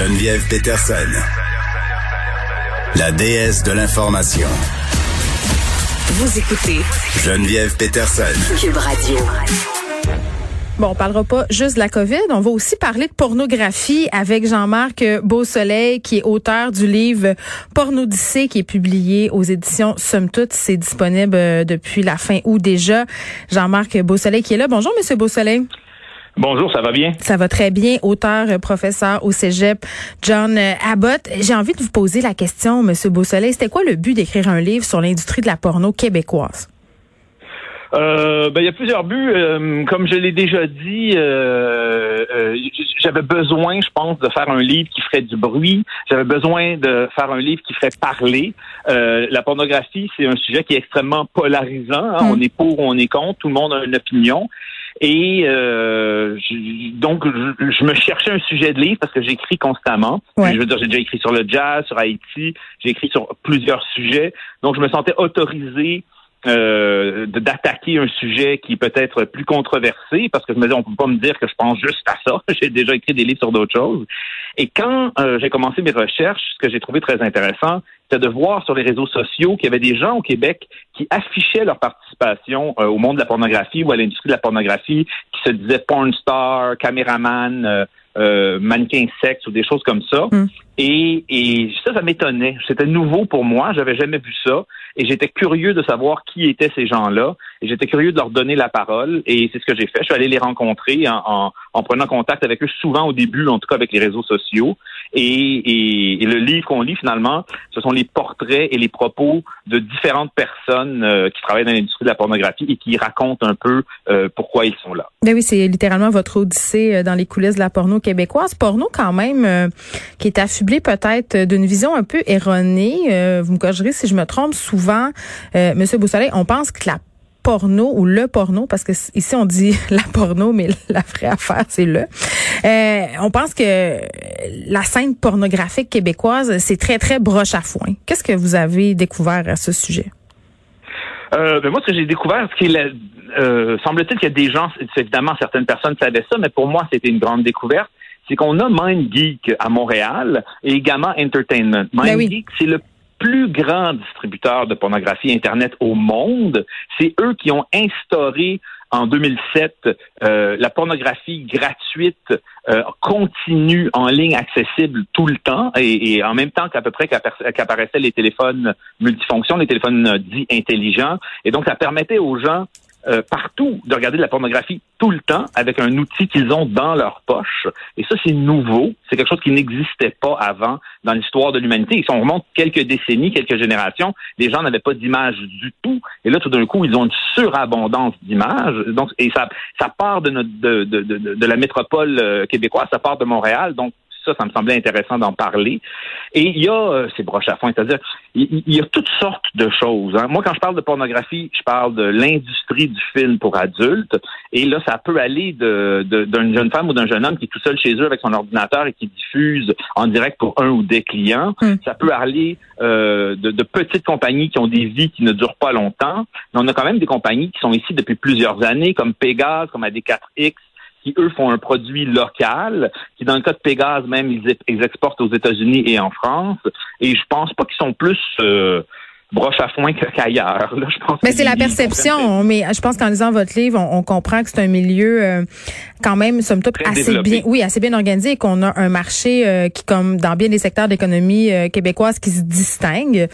Geneviève Peterson, la déesse de l'information. Vous écoutez Geneviève Peterson. Cube Radio. Bon, on parlera pas juste de la COVID, on va aussi parler de pornographie avec Jean-Marc Beausoleil, qui est auteur du livre Pornodyssée, qui est publié aux éditions Somme Toute. C'est disponible euh, depuis la fin août déjà. Jean-Marc Beausoleil qui est là. Bonjour, Monsieur Beausoleil. Bonjour, ça va bien? Ça va très bien. Auteur, euh, professeur au Cégep, John euh, Abbott. J'ai envie de vous poser la question, Monsieur Beausoleil. C'était quoi le but d'écrire un livre sur l'industrie de la porno québécoise? Euh, ben, il y a plusieurs buts. Euh, comme je l'ai déjà dit, euh, j'avais besoin, je pense, de faire un livre qui ferait du bruit. J'avais besoin de faire un livre qui ferait parler. la pornographie, c'est un sujet qui est extrêmement polarisant. Hein. Mm. On est pour, on est contre. Tout le monde a une opinion. Et donc, je, me cherchais un sujet de livre parce que j'écris constamment. Je veux dire, j'ai déjà écrit sur le jazz, sur Haïti, j'ai écrit sur plusieurs sujets. Donc, je me sentais autorisé euh, d'attaquer un sujet qui peut être plus controversé, parce que je me dis, on peut pas me dire que je pense juste à ça. j'ai déjà écrit des livres sur d'autres choses. Et quand euh, j'ai commencé mes recherches, ce que j'ai trouvé très intéressant, c'était de voir sur les réseaux sociaux qu'il y avait des gens au Québec qui affichaient leur participation euh, au monde de la pornographie ou à l'industrie de la pornographie, qui se disaient porn star, caméraman, euh, euh, mannequin sexe ou des choses comme ça. Hmm. Et, et ça, ça m'étonnait. C'était nouveau pour moi. J'avais jamais vu ça. Et j'étais curieux de savoir qui étaient ces gens-là. Et j'étais curieux de leur donner la parole. Et c'est ce que j'ai fait. Je suis allé les rencontrer en, en, prenant contact avec eux, souvent au début, en tout cas avec les réseaux sociaux. Et, et, le livre qu'on lit finalement, ce sont les portraits et les propos de différentes personnes euh, qui travaillent dans l'industrie de la pornographie et qui racontent un peu euh, pourquoi ils sont là. Ben oui, c'est littéralement votre odyssée euh, dans les coulisses de la porno québécoise. Porno quand même qui est affublé peut-être d'une vision un peu erronée. vous me corrigerez si je me trompe. Souvent, Monsieur Boussoleil, on pense que la porno ou le porno, parce que ici on dit la porno, mais la vraie affaire c'est le. Euh, on pense que la scène pornographique québécoise c'est très très broche à foin. Qu'est-ce que vous avez découvert à ce sujet? Euh, ben moi, ce que j'ai découvert, ce qu'il euh, semble-t-il qu'il y a des gens, évidemment, certaines personnes savaient ça, mais pour moi, c'était une grande découverte. C'est qu'on a MindGeek à Montréal et également Entertainment. Ben MindGeek, c'est le plus grand distributeur de pornographie Internet au monde. C'est eux qui ont instauré en 2007 euh, la pornographie gratuite euh, continue en ligne accessible tout le temps et, en même temps qu'à peu près qu'apparaissaient les téléphones multifonctions, les téléphones dits intelligents. Et donc, ça permettait aux gens euh, partout de regarder de la pornographie tout le temps avec un outil qu'ils ont dans leur poche. Et ça, c'est nouveau. C'est quelque chose qui n'existait pas avant dans l'histoire de l'humanité. Si on remonte quelques décennies, quelques générations, les gens n'avaient pas d'image du tout. Et là, tout d'un coup, ils ont une surabondance d'images. Donc, et ça, ça part de, notre, de, de, de, de la métropole euh, québécoise, ça part de Montréal. Donc, ça, ça me semblait intéressant d'en parler. Et il y a euh, ces broches à fond, c'est-à-dire il, y a toutes sortes de choses. Hein. Moi, quand je parle de pornographie, je parle de l'industrie du film pour adultes. Et là, ça peut aller de, d'une jeune femme ou d'un jeune homme qui est tout seul chez eux avec son ordinateur et qui diffuse en direct pour un ou des clients. Hmm. Ça peut aller euh, de, de, petites compagnies qui ont des vies qui ne durent pas longtemps. Mais on a quand même des compagnies qui sont ici depuis plusieurs années, comme Pégase, comme AD4X, qui, eux, font un produit local, qui, dans le cas de Pégase, même, ils, exportent aux États-Unis et en France. Et je pense pas qu'ils sont plus... Euh, broche à foin qu'ailleurs. je pense mais c'est la perception. Mais je pense qu'en lisant votre livre, on, comprend que c'est un milieu euh, quand même, somme toute, assez bien, oui, assez bien organisé et qu'on a un marché euh, qui, comme dans bien des secteurs d'économie euh, québécoise, qui se distingue.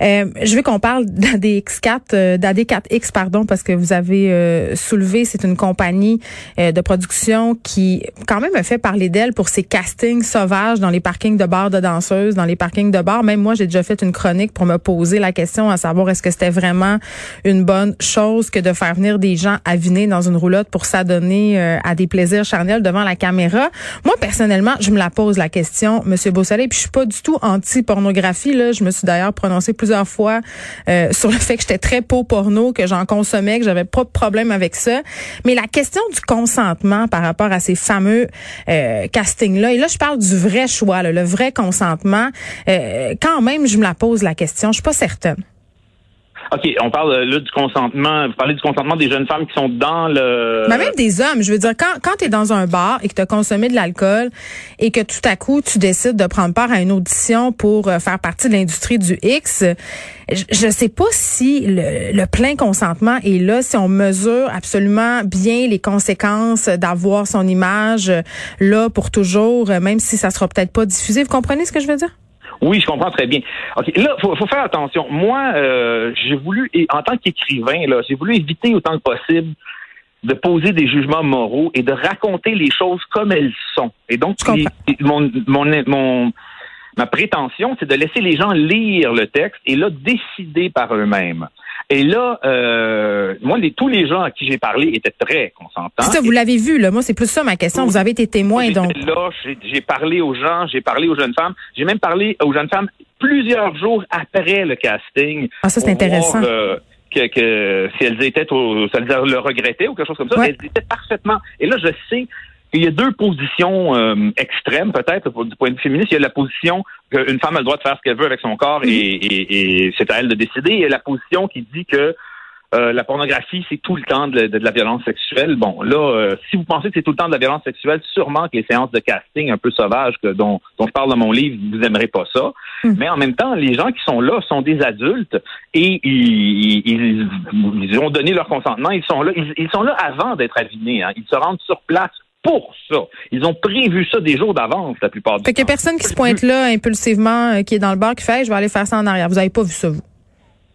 je veux qu'on parle d'AD4, d'AD4X, pardon, parce que vous avez soulevé, c'est une compagnie de production qui, quand même, a fait parler d'elle pour ses castings sauvages dans les parkings de bars de danseuses, dans les parkings de bars. Même moi, j'ai déjà fait une chronique pour me poser la à savoir est-ce que c'était vraiment une bonne chose que de faire venir des gens avinés dans une roulotte pour s'adonner euh, à des plaisirs charnels devant la caméra. Moi, personnellement, je me la pose la question, Monsieur Beausoleil, puis je suis pas du tout anti-pornographie. Là, je me suis d'ailleurs prononcée plusieurs fois euh, sur le fait que j'étais très pro porno, que j'en consommais, que j'avais pas de problème avec ça. Mais la question du consentement par rapport à ces fameux euh, castings-là, et là, je parle du vrai choix, le vrai consentement. quand même, je me la pose la question. Je suis pas certaine. OK, on parle euh, là du consentement. Vous parlez du consentement des jeunes femmes qui sont dans le. Mais même des hommes. Je veux dire, quand, quand tu es dans un bar et que tu as consommé de l'alcool et que tout à coup, tu décides de prendre part à une audition pour euh, faire partie de l'industrie du X, je ne sais pas si le, le, plein consentement est là, si on mesure absolument bien les conséquences d'avoir son image euh, là pour toujours, même si ça sera peut-être pas diffusé. Vous comprenez ce que je veux dire? Oui, je comprends très bien. OK, là, faut, faut faire attention. Moi, euh, j'ai voulu, et en tant qu'écrivain, là, j'ai voulu éviter autant que possible de poser des jugements moraux et de raconter les choses comme elles sont. Et donc, mon, mon, mon, ma prétention, c'est de laisser les gens lire le texte et là, décider par eux-mêmes. Et là, euh, moi, les, tous les gens à qui j'ai parlé étaient très consentants. C'est ça, vous l'avez vu, là. Moi, c'est plus ça ma question. Vous avez été témoin, donc. Là, j'ai parlé aux gens, j'ai parlé aux jeunes femmes. J'ai même parlé aux jeunes femmes plusieurs jours après le casting. Ah, ça, c'est intéressant. Euh, que, que, si elles étaient, au, ça le regrettaient ou quelque chose comme ça, elles étaient parfaitement. Et là, je sais il y a deux positions euh, extrêmes, peut-être, du point de vue féministe. Il y a la position qu'une femme a le droit de faire ce qu'elle veut avec son corps et, et, et c'est à elle de décider. Il y a la position qui dit que euh, la pornographie, c'est tout le temps de, de, la violence sexuelle. Bon, là, euh, si vous pensez que c'est tout le temps de la violence sexuelle, sûrement que les séances de casting un peu sauvages que, dont, dont je parle dans mon livre, vous aimerez pas ça. Hmm. Mais en même temps, les gens qui sont là sont des adultes et ils, ils, ils ont donné leur consentement. Ils sont là, ils, sont là avant d'être avinés. Hein. Ils se rendent sur place pour ça. Ils ont prévu ça des jours d'avance, la plupart du temps. Fait qu'il y a personne qui se pointe là impulsivement, euh, qui est dans le bar, qui fait je vais aller faire ça en arrière. Vous n'avez pas vu ça, vous?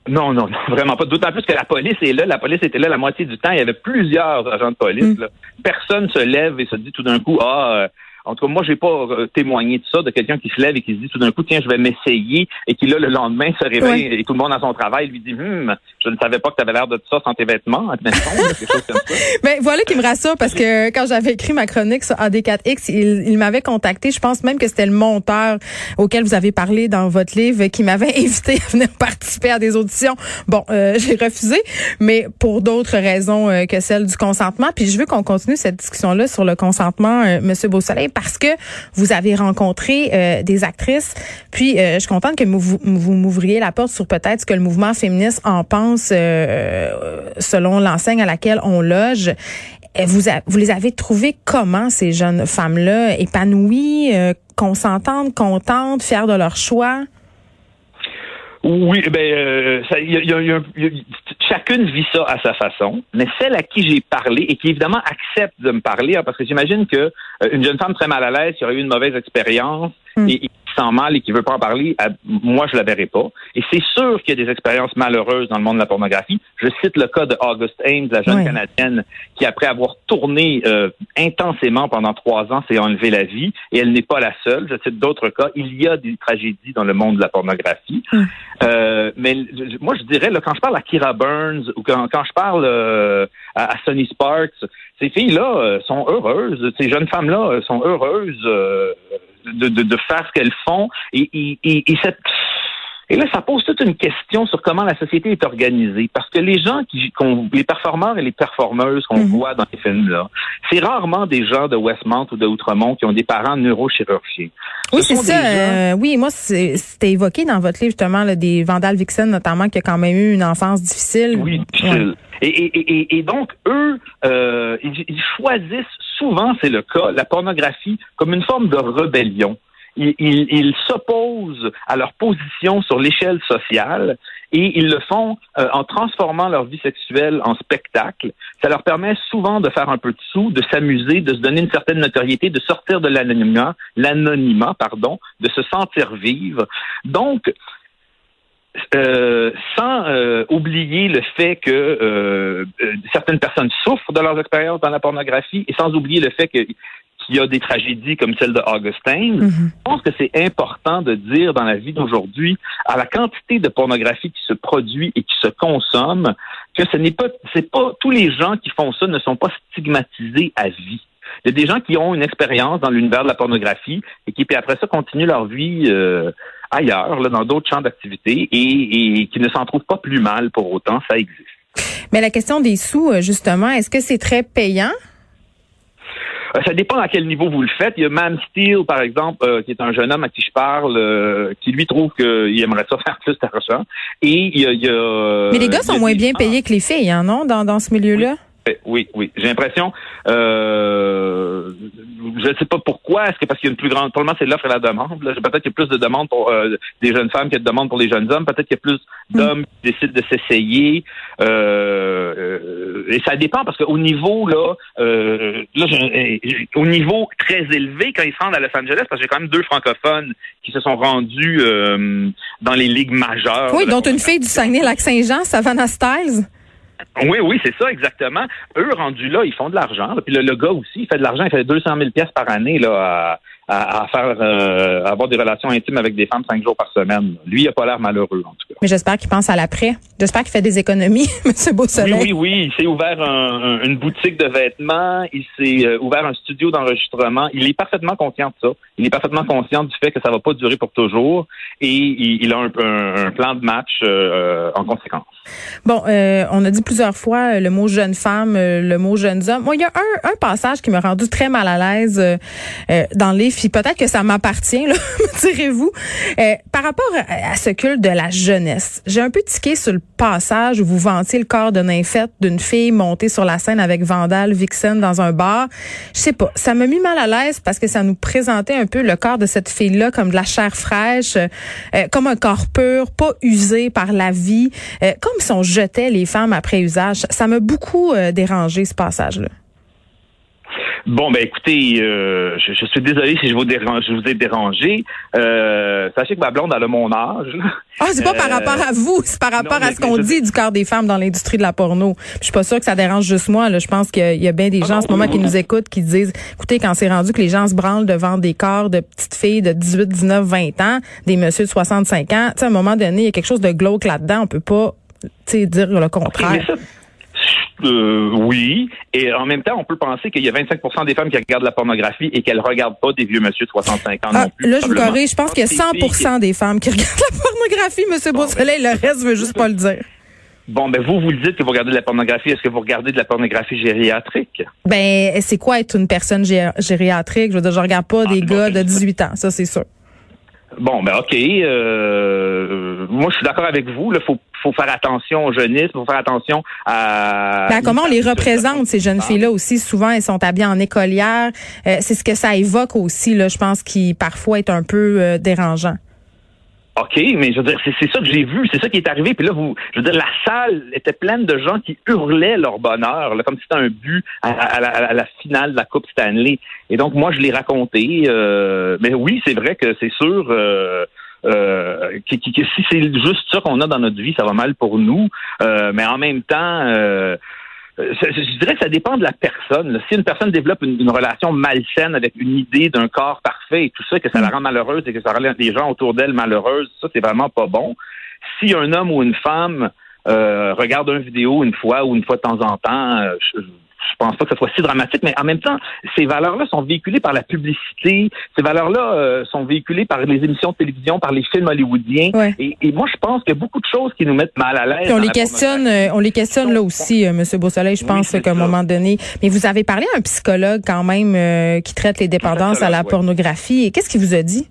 Non, non, non, vraiment pas. D'autant plus que la police est là. La police était là la moitié du temps. Il y avait plusieurs agents de police. Mm. Personne se lève et se dit tout d'un coup, ah, euh, en tout cas, moi, j'ai pas euh, témoigné de ça, de quelqu'un qui se lève et qui se dit tout d'un coup, tiens, je vais m'essayer, et qui là, le lendemain, se réveille et tout le monde à son travail lui dit, hum, je ne savais pas que tu avais l'air de ça sans tes vêtements, quelque chose comme ça. Mais voilà qui me rassure parce que quand j'avais écrit ma chronique sur AD4X, il, il m'avait contacté. Je pense même que c'était le monteur auquel vous avez parlé dans votre livre qui m'avait invité à venir participer à des auditions. Bon, euh, j'ai refusé, mais pour d'autres raisons euh, que celle du consentement. Puis je veux qu'on continue cette discussion-là sur le consentement, euh, Monsieur Beausoleil parce que vous avez rencontré euh, des actrices. Puis, euh, je suis contente que vous, vous m'ouvriez la porte sur peut-être ce que le mouvement féministe en pense euh, selon l'enseigne à laquelle on loge. Vous, vous les avez trouvées comment, ces jeunes femmes-là, épanouies, consentantes, contentes, fières de leur choix? Oui, ben, euh, ça, y a, y a, chacune vit ça à sa façon, mais celle à qui j'ai parlé et qui évidemment accepte de me parler, hein, parce que j'imagine que euh, une jeune femme très mal à l'aise qui aurait eu une mauvaise expérience hmm. et, sent mal et qui veut pas en parler, moi, je la verrai pas. Et c'est sûr qu'il y a des expériences malheureuses dans le monde de la pornographie. Je cite le cas de August Ames, la jeune Canadienne, qui, après avoir tourné euh, intensément pendant trois ans, s'est enlevé la vie. Et elle n'est pas la seule. Je cite d'autres cas. Il y a des tragédies dans le monde de la pornographie. Euh, mais moi, je dirais, là, quand je parle à Kira Burns ou quand, quand je parle euh, à, Sonny Sparks, ces filles-là euh, sont heureuses. Ces jeunes femmes-là sont heureuses de, de, de faire ce qu'elles font. Et, et, et, et cette et là, ça pose toute une question sur comment la société est organisée. Parce que les gens qui, les performeurs et les performeuses qu'on mhm. voit dans les films-là, c'est rarement des gens de Westmount ou de Outremont qui ont des parents neurochirurgiens. Oui, c'est ça. Euh, oui, moi, c'était évoqué dans votre livre, justement, là, des Vandal Vixen, notamment, qui a quand même eu une enfance difficile. Oui, difficile. Et, et, et, et, donc, eux, euh, ils choisissent souvent, c'est le cas, la pornographie comme une forme de rébellion ils, s'opposent à leur position sur l'échelle sociale et ils le font euh, en transformant leur vie sexuelle en spectacle. Ça leur permet souvent de faire un peu de sous, de s'amuser, de se donner une certaine notoriété, de sortir de l'anonymat, l'anonymat, pardon, de se sentir vivre. Donc, euh, sans euh, oublier le fait que certaines personnes souffrent de leurs expériences dans la pornographie et sans oublier le fait que qu'il y a des tragédies comme celle de Augustine, mhm. je pense que c'est important de dire dans la vie d'aujourd'hui, à la quantité de pornographie qui se produit et qui se consomme, que ce n'est pas, c'est pas, tous les gens qui font ça ne sont pas stigmatisés à vie. Il y a des gens qui ont une expérience dans l'univers de la pornographie et qui, puis après ça, continuent leur vie euh, ailleurs, là, dans d'autres champs d'activité et, et qui ne s'en trouvent pas plus mal pour autant. Ça existe. Mais la question des sous, euh, justement, est-ce que c'est très payant? Euh, ça dépend à quel niveau vous le faites. Il y a Man Steel, par exemple, euh, qui est un jeune homme à qui je parle, euh, qui lui trouve qu'il aimerait ça faire plus d'argent. Et il y a, il y a Mais les gars sont moins bien payés que les filles, hein, non, dans, dans ce milieu-là? Oui, oui. J'ai l'impression, euh, je ne sais pas pourquoi. Est-ce que parce qu'il y a une plus grande, probablement c'est l'offre et la demande. Peut-être qu'il y a plus de demandes pour euh, des jeunes femmes qu'il y a de demandes pour les jeunes hommes. Peut-être qu'il y a plus d'hommes qui décident de s'essayer. Euh, euh, et ça dépend parce qu'au niveau là, euh, là, j'ai- au niveau très élevé quand ils se rendent à Los Angeles, parce que j'ai quand même deux francophones qui se sont rendus euh, dans les ligues majeures. Oui, dont une fille du Saguenay-Lac-Saint-Jean, Savannah Styles. Oui, oui, c'est ça, exactement. Eux, rendus là, ils font de l'argent. Puis le, le gars aussi, il fait de l'argent. Il fait 200 000 pièces par année là, à, à, faire, euh, à avoir des relations intimes avec des femmes cinq jours par semaine. Lui, il a pas l'air malheureux, en tout cas. Mais j'espère qu'il pense à l'après. J'espère qu'il fait des économies, M. Beausoleil. Oui, oui, oui. Il s'est ouvert un- un- une boutique de vêtements. Il s'est euh, ouvert un studio d'enregistrement. Il est parfaitement conscient de ça. Il est parfaitement conscient du fait que ça va pas durer pour toujours. Et il, il a un, un- un plan de match euh, en conséquence. Bon, euh, on a dit plusieurs fois euh, le mot jeune femme, euh, le mot jeunes hommes. Moi, il y a un, un passage qui m'a rendu très mal à l'aise euh, euh, dans le livre. Puis Peut-être que ça m'appartient, me direz-vous. Euh, par rapport à, ce culte de la jeunesse, j'ai un peu tiqué sur le passage où vous vantiez le corps de nymphette d'une fille montée sur la scène avec Vandal Vixen dans un bar. Je sais pas, ça m'a mis mal à l'aise parce que ça nous présentait un peu le corps de cette fille-là comme de la chair fraîche, euh, comme un corps pur, pas usé par la vie, euh, comme si on jetait les femmes après usage. Ça m'a beaucoup euh, dérangé ce passage-là. Bon, ben écoutez, euh, je, je suis désolé si je vous dérange, je vous ai dérangé. Euh, sachez que ma blonde, elle a mon âge. Ah, c'est pas par Euh, rapport à vous, c'est par rapport non, à ce qu'on je- dit du corps des femmes dans l'industrie de la porno. Je suis pas sûre que ça dérange juste moi. Là. Je pense qu'il y a- il y a bien des Ah gens en ce moment oui, qui oui. nous écoutent qui disent, écoutez, quand c'est rendu que les gens se branlent devant des corps de petites filles de 18, 19, 20 ans, des messieurs de 65 ans, tu sais, à un moment donné, il y a quelque chose de glauque là-dedans. On peut pas, tu sais, dire le contraire. Euh, oui. Et en même temps, on peut penser qu'il y a 25% des femmes qui regardent la pornographie et qu'elles regardent pas des vieux monsieur de 65 ans Ah, non plus. là, je vous corrige. Je pense qu'il y a C'est des filles 100 des femmes qui regardent la pornographie, Monsieur Bon, Beausoleil. Le reste veut juste pas le dire. Bon, ben vous, vous le dites que vous regardez de la pornographie. Est-ce que vous regardez de la pornographie gériatrique? Ben, c'est quoi être une personne gé- gériatrique? Je veux dire, je regarde pas des Ah, bon, gars de 18 ans. Ça, c'est sûr. Bon, ben OK. Euh, moi, je suis d'accord avec vous. Il faut, faut faire attention au jeunisme, faut faire attention à... Ben, comment on les représente, ces jeunes filles-là aussi? Souvent, elles sont habillées en écolière. Euh, c'est ce que ça évoque aussi, là, je pense, qui parfois est un peu euh, dérangeant. OK, mais je veux dire, c'est c'est ça que j'ai vu, c'est ça qui est arrivé. Puis là, vous, je veux dire, la salle était pleine de gens qui hurlaient leur bonheur, là, comme si c'était un but à, à la, à la finale de la Coupe Stanley. Et donc, moi, je l'ai raconté. euh, mais oui, c'est vrai que c'est sûr. Euh, euh, que- que si c'est juste ça qu'on a dans notre vie, ça va mal pour nous. Euh, mais en même temps, euh, je dirais que ça dépend de la personne. Si une personne développe une, une relation malsaine avec une idée d'un corps parfait et tout ça, que ça la rend malheureuse et que ça rend les gens autour d'elle malheureuses, ça, c'est vraiment pas bon. Si un homme ou une femme euh, regarde une vidéo une fois ou une fois de temps en temps, euh, je, pense pas que ce soit si dramatique, mais en même temps, ces valeurs-là sont véhiculées par la publicité, ces valeurs-là euh, sont véhiculées par les émissions de télévision, par les films hollywoodiens. Ouais. Et, et moi, je pense qu'il y a beaucoup de choses qui nous mettent mal à l'aise. On les questionne, euh, on les questionne là aussi, euh, Monsieur Beausoleil. Je Oui, pense c'est qu'à un moment donné. Mais vous avez parlé à un psychologue quand même euh, qui traite les dépendances à la oui. pornographie. Et qu'est-ce qu'il vous a dit?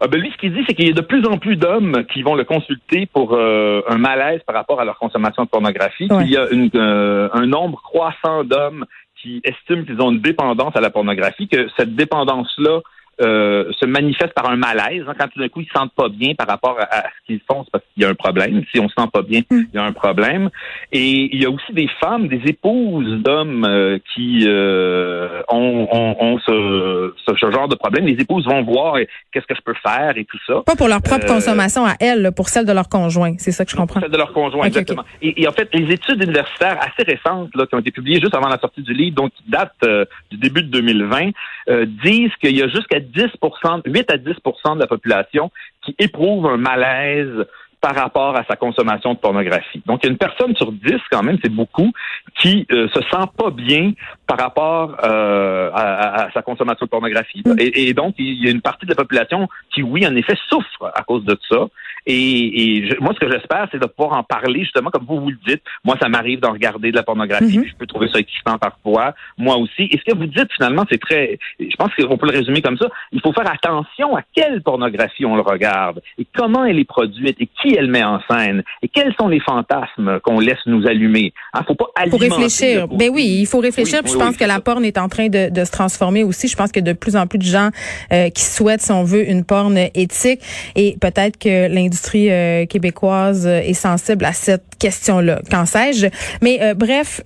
Ah ben lui, ce qu'il dit, c'est qu'il y a de plus en plus d'hommes qui vont le consulter pour euh, un malaise par rapport à leur consommation de pornographie. Ouais. Il y a une, euh, un nombre croissant d'hommes qui estiment qu'ils ont une dépendance à la pornographie, que cette dépendance-là euh, se manifeste par un malaise. hein. quand tout d'un coup, ils se sentent pas bien par rapport à, à ce qu'ils font, c'est parce qu'il y a un problème. Si on se sent pas bien, Mm. il y a un problème. Et il y a aussi des femmes, des épouses d'hommes euh, qui euh, ont, ont, ont ce, ce, ce genre de problème. Les épouses vont voir eh, qu'est-ce que je peux faire et tout ça. Pas pour leur propre Euh, consommation à elles, pour celle de leur conjoint. C'est ça que je comprends. Celle de leur conjoint, exactement. Et, et en fait, les études universitaires assez récentes là, qui ont été publiées juste avant la sortie du livre, donc qui datent euh, du début de 2020, euh, disent qu'il y a jusqu'à 10% 8 à 10% de la population qui éprouve un malaise par rapport à sa consommation de pornographie. Donc, il y a une personne sur 10, quand même, c'est beaucoup, qui euh, se sent pas bien par rapport euh, à, sa consommation de pornographie. Mm. Et, et donc, il y a une partie de la population qui, oui, en effet, souffre à cause de ça. Et, moi, ce que j'espère, c'est de pouvoir en parler, justement, comme vous vous le dites. Moi, ça m'arrive d'en regarder de la pornographie, mm-hmm. je peux trouver ça excitant parfois. Moi aussi. Et ce que vous dites, finalement, c'est très, je pense qu'on peut le résumer comme ça. Il faut faire attention à quelle pornographie on le regarde et comment elle est produite et qui elle met en scène et quels sont les fantasmes qu'on laisse nous allumer. Il hein, faut pas Pour réfléchir. Ben oui, il faut réfléchir. je pense que la porn est en train de, se transformer aussi. Je pense que de plus en plus de gens euh, qui souhaitent, si on veut, une porn éthique. Et peut-être que l'industrie euh, québécoise est sensible à cette question-là. Qu'en sais-je? Mais euh, bref,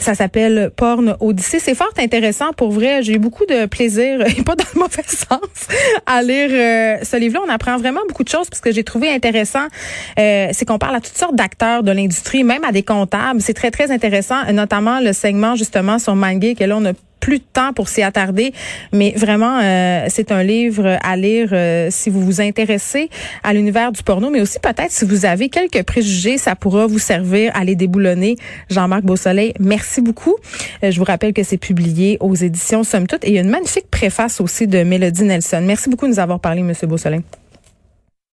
ça s'appelle Porn Odyssée. C'est fort intéressant pour vrai. J'ai eu beaucoup de plaisir, et pas dans le mauvais sens, à lire euh, ce livre-là. On apprend vraiment beaucoup de choses parce que j'ai trouvé intéressant. Euh, c'est qu'on parle à toutes sortes d'acteurs de l'industrie, même à des comptables. C'est très, très intéressant, notamment le segment justement sur MindGeek. Et là, on a plus de temps pour s'y attarder, mais vraiment, euh, c'est un livre à lire euh, si vous vous intéressez à l'univers du porno, mais aussi peut-être si vous avez quelques préjugés, ça pourra vous servir à les déboulonner. Jean-Marc Beausoleil, merci beaucoup. Euh, je vous rappelle que c'est publié aux éditions Somme Toute et il y a une magnifique préface aussi de Mélodie Nelson. Merci beaucoup de nous avoir parlé, Monsieur Beausoleil.